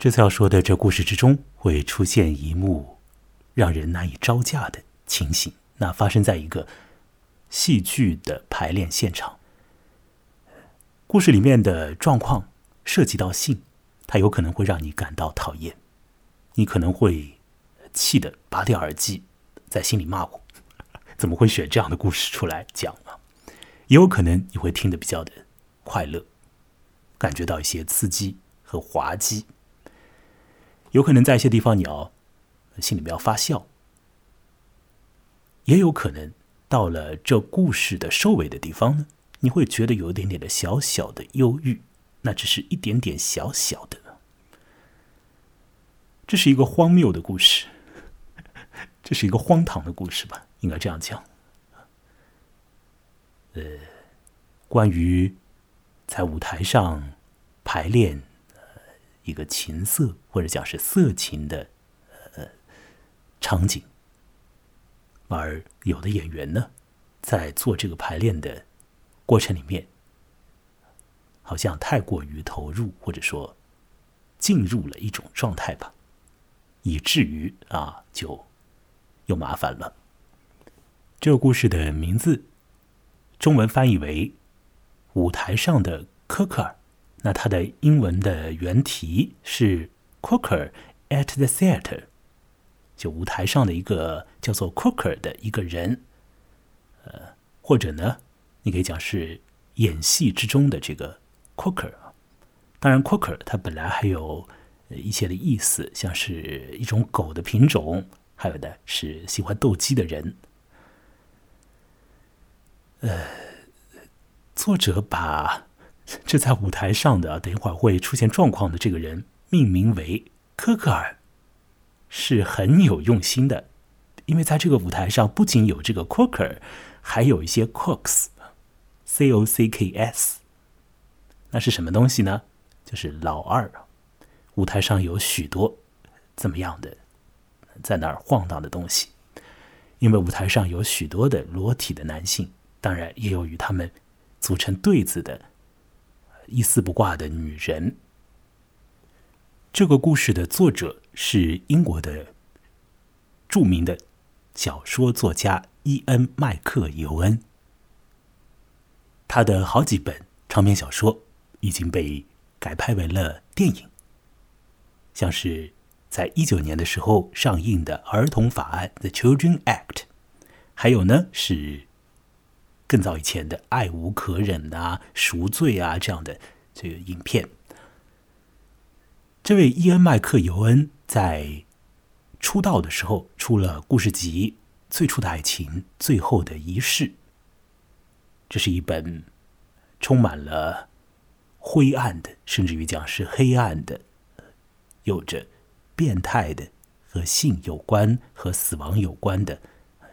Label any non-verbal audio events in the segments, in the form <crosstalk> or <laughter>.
这次要说的这故事之中会出现一幕让人难以招架的情形，那发生在一个戏剧的排练现场。故事里面的状况涉及到性，它有可能会让你感到讨厌，你可能会气得拔掉耳机，在心里骂我，<laughs> 怎么会选这样的故事出来讲呢？也有可能你会听得比较的快乐，感觉到一些刺激和滑稽。有可能在一些地方你要心里面要发笑，也有可能到了这故事的收尾的地方呢，你会觉得有一点点的小小的忧郁，那只是一点点小小的。这是一个荒谬的故事，<laughs> 这是一个荒唐的故事吧，应该这样讲。呃，关于在舞台上排练。一个情色或者讲是色情的呃场景，而有的演员呢，在做这个排练的过程里面，好像太过于投入，或者说进入了一种状态吧，以至于啊，就又麻烦了。这个故事的名字，中文翻译为《舞台上的科克尔》。那它的英文的原题是 “Cooker at the theater”，就舞台上的一个叫做 Cooker 的一个人，呃，或者呢，你可以讲是演戏之中的这个 Cooker 啊。当然，Cooker 它本来还有一些的意思，像是一种狗的品种，还有的是喜欢斗鸡的人。呃，作者把。这在舞台上的，等一会儿会出现状况的这个人，命名为科克尔，是很有用心的，因为在这个舞台上不仅有这个 cooker，还有一些 cooks，c o c k s，那是什么东西呢？就是老二。舞台上有许多怎么样的在那儿晃荡的东西，因为舞台上有许多的裸体的男性，当然也有与他们组成对子的。一丝不挂的女人。这个故事的作者是英国的著名的小说作家伊恩·麦克尤恩。他的好几本长篇小说已经被改拍为了电影，像是在一九年的时候上映的《儿童法案》（The Children Act），还有呢是。更早以前的《爱无可忍》啊，《赎罪》啊这样的这个影片，这位伊恩·麦克尤恩在出道的时候出了故事集《最初的爱情，最后的仪式》，这是一本充满了灰暗的，甚至于讲是黑暗的，有着变态的和性有关、和死亡有关的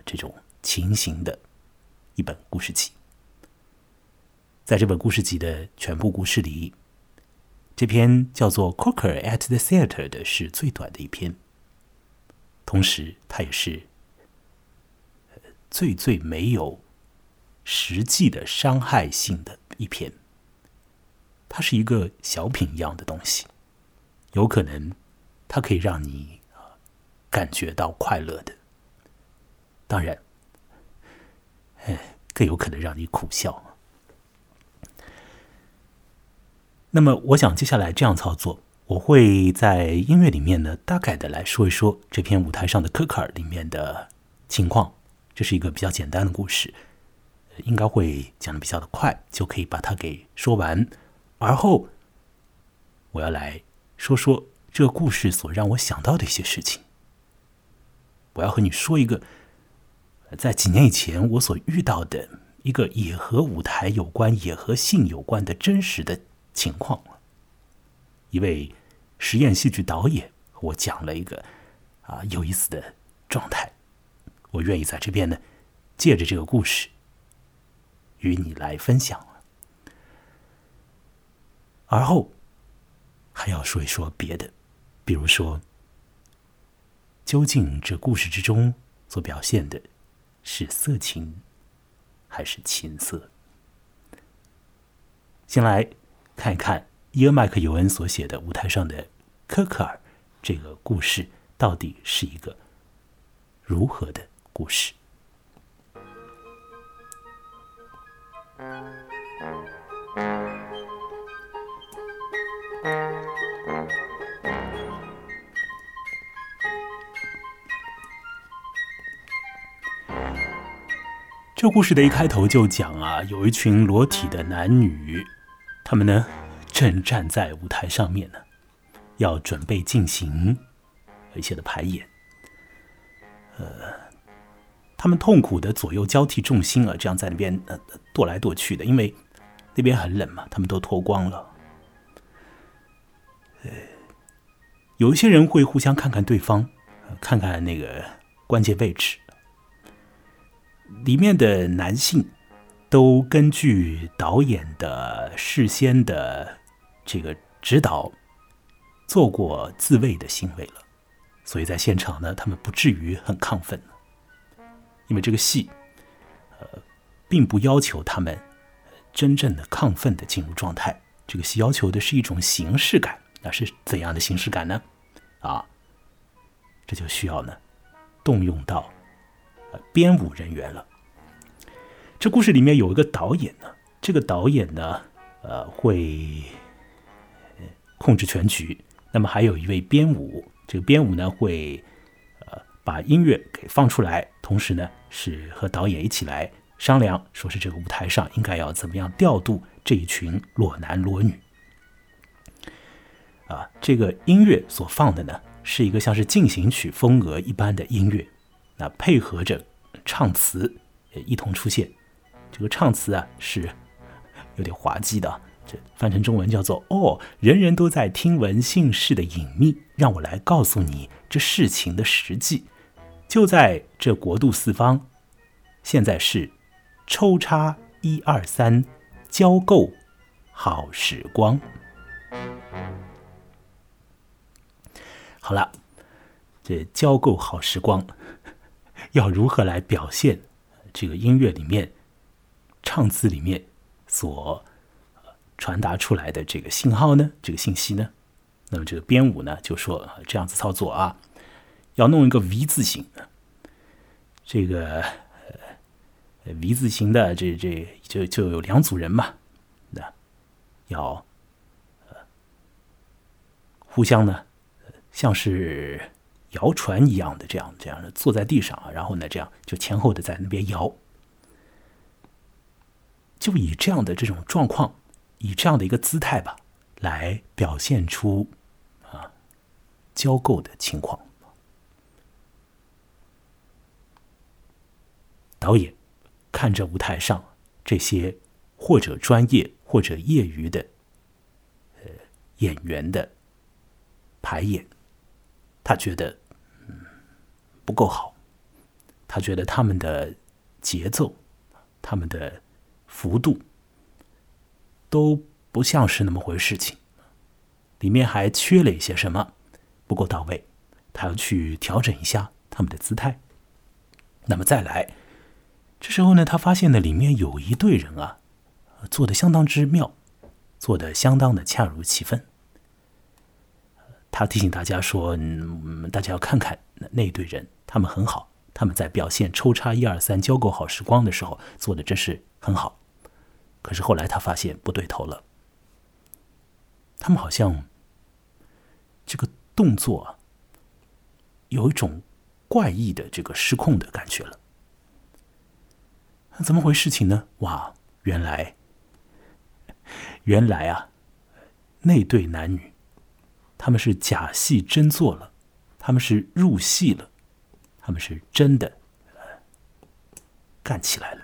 这种情形的。一本故事集，在这本故事集的全部故事里，这篇叫做《Cooker at the Theater》的是最短的一篇，同时它也是最最没有实际的伤害性的一篇。它是一个小品一样的东西，有可能它可以让你感觉到快乐的，当然。更有可能让你苦笑。那么，我想接下来这样操作，我会在音乐里面呢，大概的来说一说这篇舞台上的科克尔里面的情况。这是一个比较简单的故事，应该会讲的比较的快，就可以把它给说完。而后，我要来说说这个故事所让我想到的一些事情。我要和你说一个。在几年以前，我所遇到的一个也和舞台有关、也和性有关的真实的情况，一位实验戏剧导演，我讲了一个啊有意思的状态，我愿意在这边呢，借着这个故事与你来分享。而后还要说一说别的，比如说，究竟这故事之中所表现的。是色情，还是情色？先来看一看伊尔·麦克尤恩所写的舞台上的科克尔这个故事到底是一个如何的故事？这故事的一开头就讲啊，有一群裸体的男女，他们呢正站在舞台上面呢，要准备进行一些的排演。呃，他们痛苦的左右交替重心啊，这样在那边呃踱来踱去的，因为那边很冷嘛，他们都脱光了。呃，有一些人会互相看看对方，看看那个关键位置。里面的男性都根据导演的事先的这个指导做过自卫的行为了，所以在现场呢，他们不至于很亢奋，因为这个戏，呃，并不要求他们真正的亢奋的进入状态。这个戏要求的是一种形式感，那是怎样的形式感呢？啊，这就需要呢动用到。编舞人员了。这故事里面有一个导演呢，这个导演呢，呃，会控制全局。那么还有一位编舞，这个编舞呢会呃把音乐给放出来，同时呢是和导演一起来商量，说是这个舞台上应该要怎么样调度这一群裸男裸女。啊，这个音乐所放的呢是一个像是进行曲风格一般的音乐。那配合着唱词也，一同出现。这个唱词啊是 <laughs> 有点滑稽的，这翻成中文叫做“哦，人人都在听闻姓氏的隐秘，让我来告诉你这事情的实际。就在这国度四方，现在是抽插一二三，交媾好时光。好了，这交媾好时光。要如何来表现这个音乐里面唱词里面所传达出来的这个信号呢？这个信息呢？那么这个编舞呢就说这样子操作啊，要弄一个 V 字形，这个 V 字形的这这就就有两组人嘛，那要互相呢像是。摇船一样的这样这样的坐在地上啊，然后呢，这样就前后的在那边摇，就以这样的这种状况，以这样的一个姿态吧，来表现出啊交媾的情况。导演看着舞台上这些或者专业或者业余的呃演员的排演。他觉得，嗯，不够好。他觉得他们的节奏、他们的幅度都不像是那么回事情，里面还缺了一些什么，不够到位。他要去调整一下他们的姿态。那么再来，这时候呢，他发现呢，里面有一队人啊，做的相当之妙，做的相当的恰如其分。他提醒大家说：“嗯，大家要看看那那队人，他们很好，他们在表现抽插一二三交够好时光的时候做的真是很好。可是后来他发现不对头了，他们好像这个动作有一种怪异的这个失控的感觉了。那怎么回事情呢？哇，原来原来啊，那对男女。”他们是假戏真做了，他们是入戏了，他们是真的干起来了。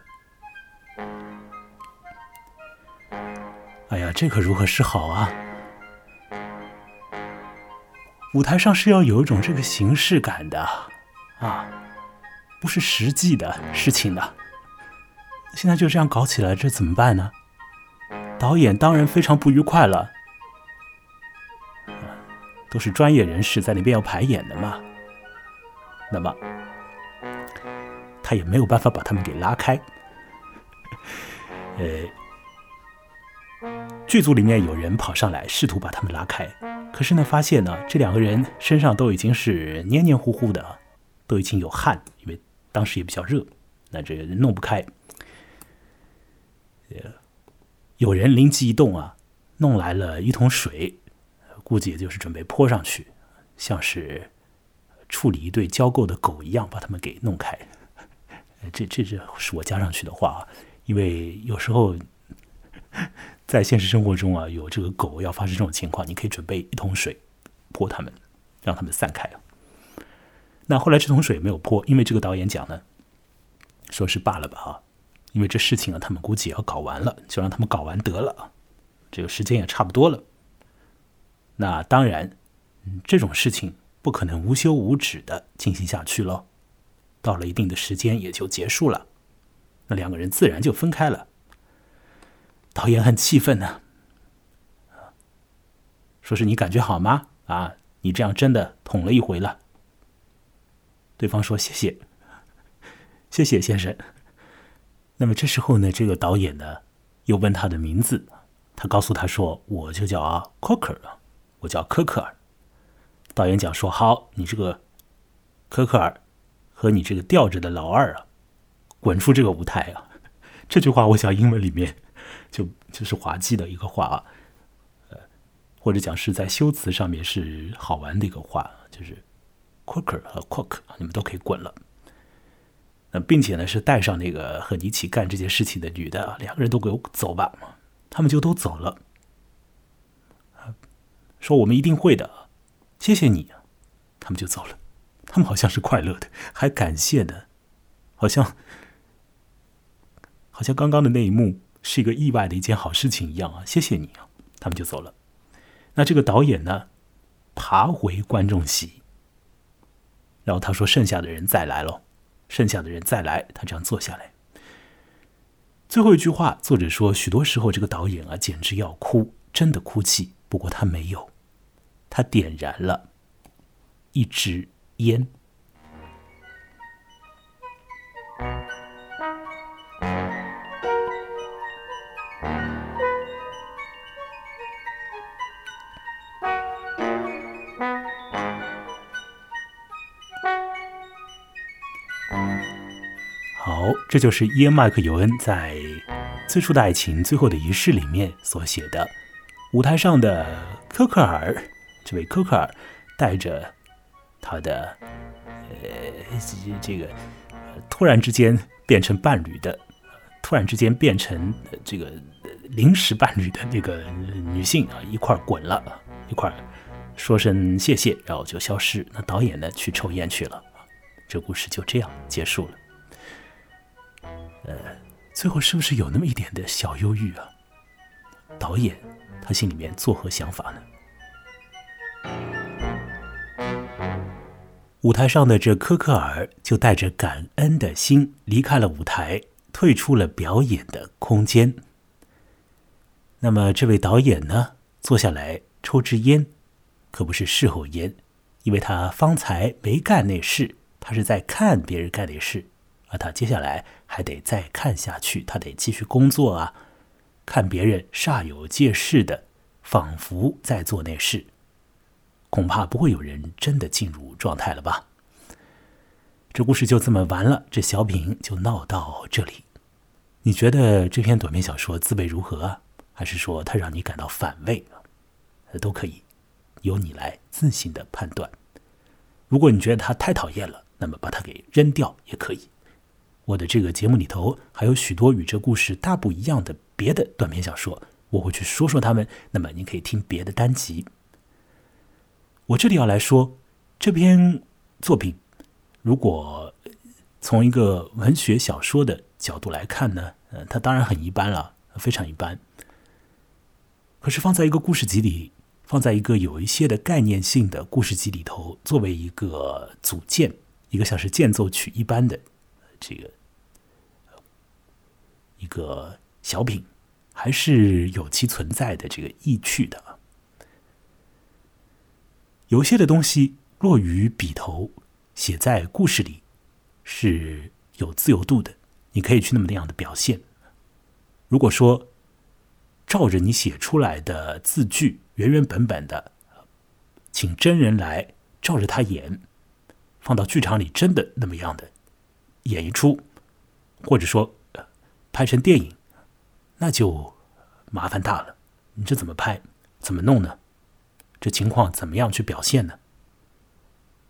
哎呀，这可如何是好啊？舞台上是要有一种这个形式感的啊，不是实际的事情的。现在就这样搞起来，这怎么办呢？导演当然非常不愉快了。都是专业人士在那边要排演的嘛，那么他也没有办法把他们给拉开。<laughs> 呃，剧组里面有人跑上来试图把他们拉开，可是呢，发现呢，这两个人身上都已经是黏黏糊糊的，都已经有汗，因为当时也比较热，那这弄不开。呃有人灵机一动啊，弄来了一桶水，估计也就是准备泼上去，像是处理一对交媾的狗一样，把他们给弄开。这这这是我加上去的话啊，因为有时候。在现实生活中啊，有这个狗要发生这种情况，你可以准备一桶水泼他们，让他们散开。那后来这桶水没有泼，因为这个导演讲呢，说是罢了吧啊，因为这事情啊，他们估计也要搞完了，就让他们搞完得了，这个时间也差不多了。那当然，这种事情不可能无休无止的进行下去喽，到了一定的时间也就结束了，那两个人自然就分开了。导演很气愤呢，说是你感觉好吗？啊，你这样真的捅了一回了。对方说谢谢，谢谢先生。那么这时候呢，这个导演呢又问他的名字，他告诉他说我就叫啊 Cocker 我叫科克尔。导演讲说好，你这个科克尔和你这个吊着的老二啊，滚出这个舞台啊！<laughs> 这句话我想英文里面。就就是滑稽的一个话啊，呃，或者讲是在修辞上面是好玩的一个话，就是 “quaker” 和 “quack”，你们都可以滚了。那并且呢，是带上那个和你一起干这件事情的女的，两个人都给我走吧，他们就都走了。说我们一定会的，谢谢你，他们就走了。他们好像是快乐的，还感谢的，好像好像刚刚的那一幕。是一个意外的一件好事情一样啊！谢谢你啊，他们就走了。那这个导演呢，爬回观众席，然后他说：“剩下的人再来喽，剩下的人再来。”他这样坐下来。最后一句话，作者说：“许多时候，这个导演啊，简直要哭，真的哭泣。不过他没有，他点燃了一支烟。”好这就是伊恩·麦克尤恩在《最初的爱情，最后的仪式》里面所写的。舞台上的科克尔，这位科克尔带着他的呃这个突然之间变成伴侣的，突然之间变成这个临时伴侣的那个女性啊，一块滚了，一块说声谢谢，然后就消失。那导演呢，去抽烟去了。这故事就这样结束了。呃，最后是不是有那么一点的小忧郁啊？导演他心里面作何想法呢？舞台上的这科克尔就带着感恩的心离开了舞台，退出了表演的空间。那么这位导演呢，坐下来抽支烟，可不是事后烟，因为他方才没干那事，他是在看别人干那事。而他接下来还得再看下去，他得继续工作啊！看别人煞有介事的，仿佛在做那事，恐怕不会有人真的进入状态了吧？这故事就这么完了，这小品就闹到这里。你觉得这篇短篇小说滋味如何？还是说它让你感到反胃啊？都可以，由你来自行的判断。如果你觉得它太讨厌了，那么把它给扔掉也可以。我的这个节目里头还有许多与这故事大不一样的别的短篇小说，我会去说说他们。那么您可以听别的单集。我这里要来说这篇作品，如果从一个文学小说的角度来看呢，呃，它当然很一般了，非常一般。可是放在一个故事集里，放在一个有一些的概念性的故事集里头，作为一个组件，一个像是间奏曲一般的。这个一个小品，还是有其存在的这个意趣的。有些的东西落于笔头，写在故事里是有自由度的，你可以去那么那样的表现。如果说照着你写出来的字句原原本本的请真人来照着他演，放到剧场里真的那么样的演一出，或者说拍成电影，那就麻烦大了。你这怎么拍？怎么弄呢？这情况怎么样去表现呢？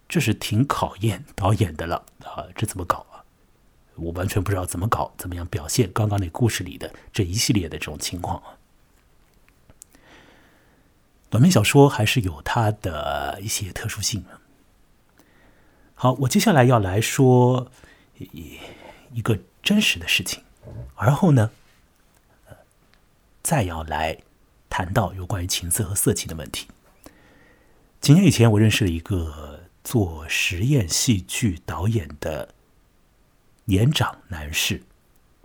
这是挺考验导演的了啊！这怎么搞啊？我完全不知道怎么搞，怎么样表现刚刚那故事里的这一系列的这种情况啊。短篇小说还是有它的一些特殊性的。好，我接下来要来说一一个真实的事情，而后呢，再要来谈到有关于情色和色情的问题。几年以前，我认识了一个做实验戏剧导演的年长男士，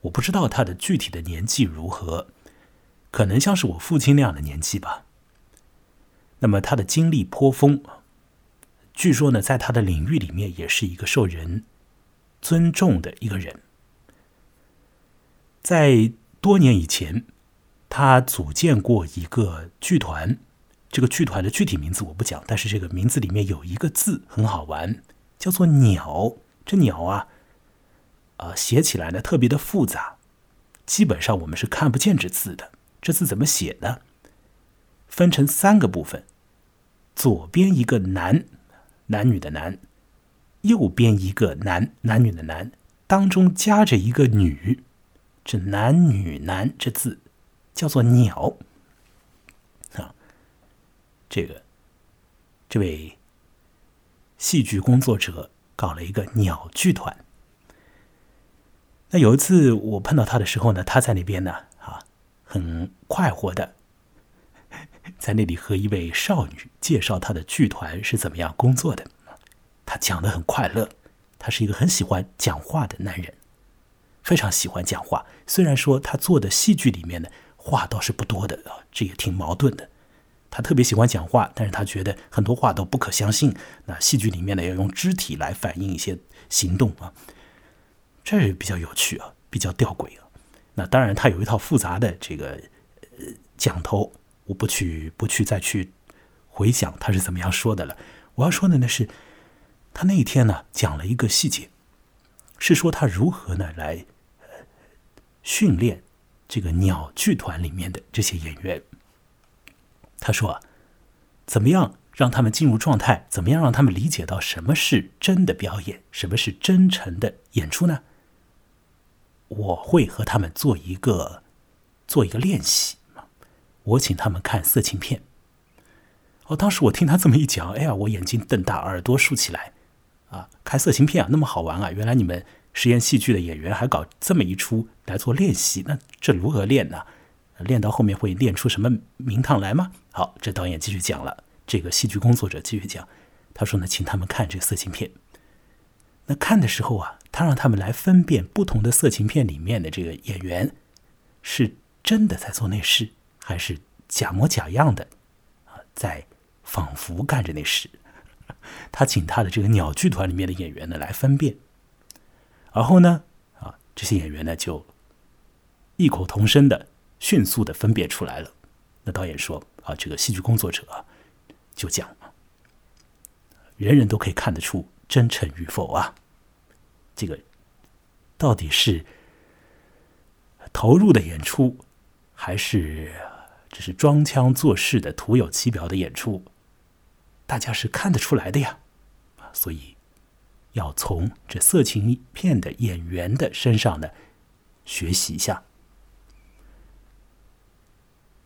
我不知道他的具体的年纪如何，可能像是我父亲那样的年纪吧。那么他的经历颇丰，据说呢，在他的领域里面也是一个受人尊重的一个人。在多年以前，他组建过一个剧团。这个剧团的具体名字我不讲，但是这个名字里面有一个字很好玩，叫做“鸟”。这“鸟”啊，啊，写起来呢特别的复杂，基本上我们是看不见这字的。这字怎么写呢？分成三个部分，左边一个“男”，男女的“男”；右边一个“男”，男女的“男”；当中夹着一个“女”。这“男女男”这字叫做“鸟”。这个，这位戏剧工作者搞了一个鸟剧团。那有一次我碰到他的时候呢，他在那边呢，啊，很快活的，在那里和一位少女介绍他的剧团是怎么样工作的。他讲的很快乐，他是一个很喜欢讲话的男人，非常喜欢讲话。虽然说他做的戏剧里面呢，话倒是不多的啊，这也挺矛盾的。他特别喜欢讲话，但是他觉得很多话都不可相信。那戏剧里面呢，要用肢体来反映一些行动啊，这比较有趣啊，比较吊诡啊。那当然，他有一套复杂的这个呃讲头，我不去不去再去回想他是怎么样说的了。我要说的呢是，他那一天呢讲了一个细节，是说他如何呢来训练这个鸟剧团里面的这些演员。他说：“怎么样让他们进入状态？怎么样让他们理解到什么是真的表演，什么是真诚的演出呢？我会和他们做一个做一个练习。我请他们看色情片。哦，当时我听他这么一讲，哎呀，我眼睛瞪大，耳朵竖起来。啊，看色情片啊，那么好玩啊！原来你们实验戏剧的演员还搞这么一出来做练习，那这如何练呢？”练到后面会练出什么名堂来吗？好，这导演继续讲了。这个戏剧工作者继续讲，他说呢，请他们看这个色情片。那看的时候啊，他让他们来分辨不同的色情片里面的这个演员是真的在做那事，还是假模假样的啊，在仿佛干着那事。<laughs> 他请他的这个鸟剧团里面的演员呢来分辨，然后呢，啊，这些演员呢就异口同声的。迅速的分辨出来了。那导演说：“啊，这个戏剧工作者，就讲，人人都可以看得出真诚与否啊。这个到底是投入的演出，还是只是装腔作势的徒有其表的演出？大家是看得出来的呀。所以要从这色情片的演员的身上呢，学习一下。”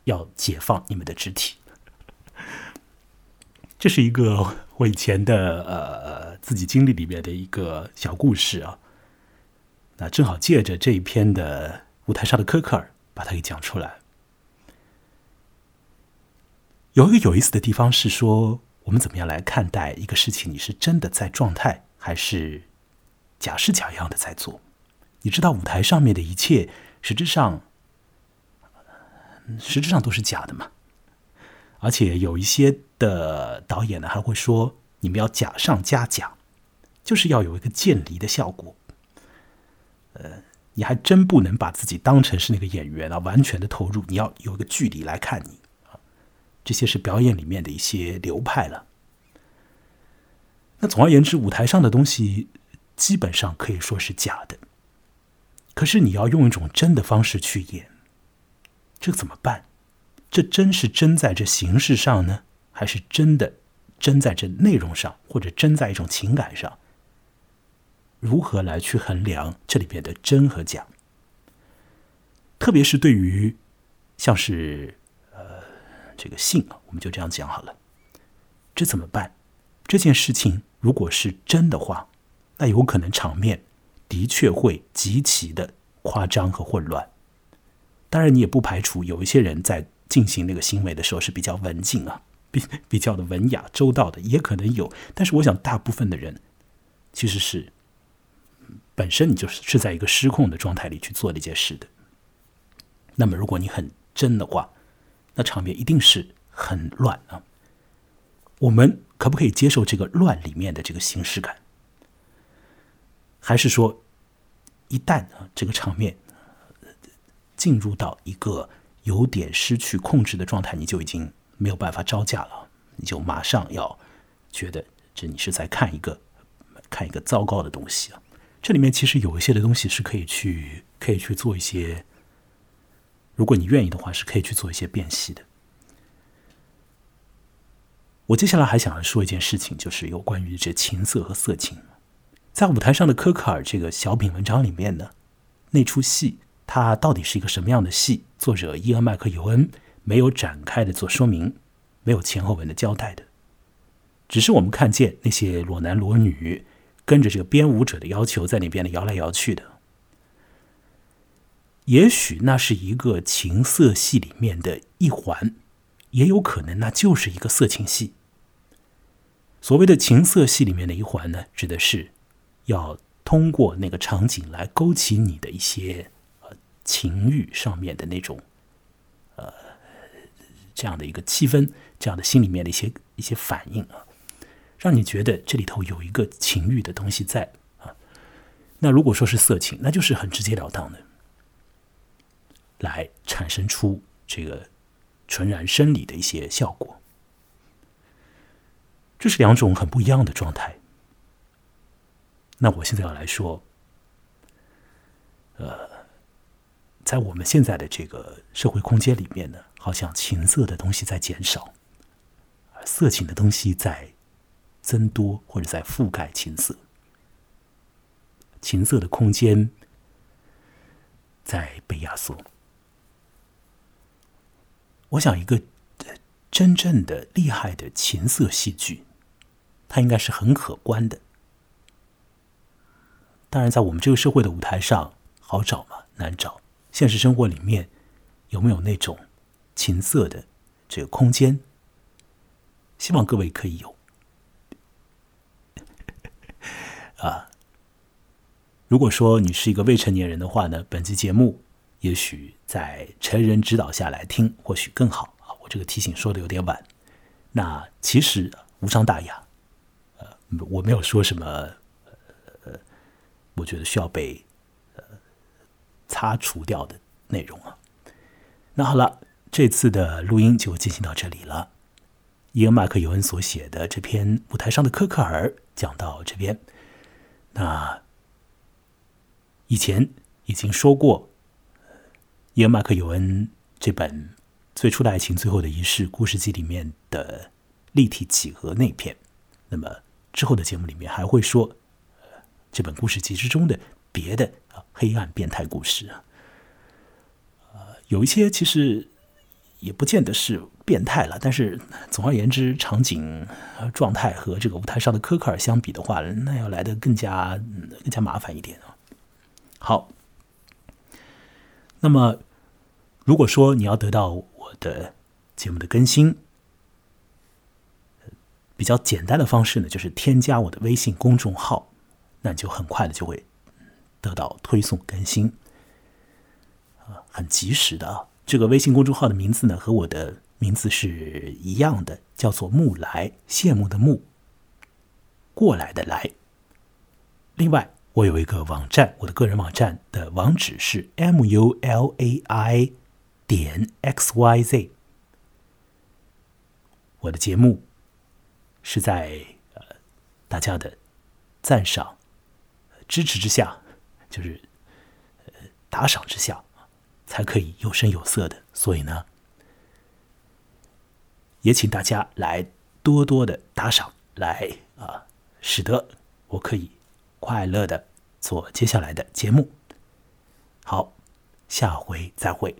要解放你们的肢体，<laughs> 这是一个我以前的呃自己经历里面的一个小故事啊。那正好借着这一篇的舞台上的科克尔，把它给讲出来。有一个有意思的地方是说，我们怎么样来看待一个事情？你是真的在状态，还是假是假样的在做？你知道舞台上面的一切，实质上。实质上都是假的嘛，而且有一些的导演呢还会说，你们要假上加假，就是要有一个渐离的效果。呃，你还真不能把自己当成是那个演员啊，完全的投入，你要有一个距离来看你啊。这些是表演里面的一些流派了那总而言之，舞台上的东西基本上可以说是假的。可是你要用一种真的方式去演，这怎么办？这真是真在这形式上呢，还是真的真在这内容上，或者真在一种情感上？如何来去衡量这里边的真和假？特别是对于像是呃这个性啊，我们就这样讲好了。这怎么办？这件事情如果是真的话，那有可能场面。的确会极其的夸张和混乱。当然，你也不排除有一些人在进行那个行为的时候是比较文静啊，<laughs> 比比较的文雅周到的，也可能有。但是，我想大部分的人其实是本身你就是是在一个失控的状态里去做这件事的。那么，如果你很真的话，那场面一定是很乱啊。我们可不可以接受这个乱里面的这个形式感？还是说？一旦啊，这个场面进入到一个有点失去控制的状态，你就已经没有办法招架了，你就马上要觉得这你是在看一个看一个糟糕的东西啊。这里面其实有一些的东西是可以去可以去做一些，如果你愿意的话，是可以去做一些辨析的。我接下来还想要说一件事情，就是有关于这情色和色情。在舞台上的科克尔这个小品文章里面呢，那出戏它到底是一个什么样的戏？作者伊恩麦克尤恩没有展开的做说明，没有前后文的交代的，只是我们看见那些裸男裸女跟着这个编舞者的要求在那边的摇来摇去的。也许那是一个情色戏里面的一环，也有可能那就是一个色情戏。所谓的情色戏里面的一环呢，指的是。要通过那个场景来勾起你的一些情欲上面的那种呃这样的一个气氛，这样的心里面的一些一些反应啊，让你觉得这里头有一个情欲的东西在啊。那如果说是色情，那就是很直截了当的来产生出这个纯然生理的一些效果，这是两种很不一样的状态。那我现在要来说，呃，在我们现在的这个社会空间里面呢，好像情色的东西在减少，色情的东西在增多或者在覆盖情色，情色的空间在被压缩。我想，一个真正的厉害的情色戏剧，它应该是很可观的。当然，在我们这个社会的舞台上，好找吗？难找。现实生活里面有没有那种情色的这个空间？希望各位可以有。<laughs> 啊，如果说你是一个未成年人的话呢，本期节目也许在成人指导下来听，或许更好啊。我这个提醒说的有点晚。那其实无伤大雅，呃，我没有说什么。我觉得需要被擦除掉的内容啊。那好了，这次的录音就进行到这里了。伊恩·马克·尤恩所写的这篇《舞台上的科克尔》讲到这边。那以前已经说过，伊恩·马克·尤恩这本最初的爱情、最后的仪式故事集里面的立体几何那篇。那么之后的节目里面还会说。这本故事集之中的别的啊黑暗变态故事啊，呃，有一些其实也不见得是变态了，但是总而言之，场景状态和这个舞台上的科克尔相比的话，那要来的更加更加麻烦一点啊。好，那么如果说你要得到我的节目的更新，比较简单的方式呢，就是添加我的微信公众号。那你就很快的就会得到推送更新，啊，很及时的啊。这个微信公众号的名字呢，和我的名字是一样的，叫做“木来”，羡慕的慕，过来的来。另外，我有一个网站，我的个人网站的网址是 m u l a i 点 x y z。我的节目是在。大家的赞赏、支持之下，就是呃打赏之下，才可以有声有色的。所以呢，也请大家来多多的打赏，来啊，使得我可以快乐的做接下来的节目。好，下回再会。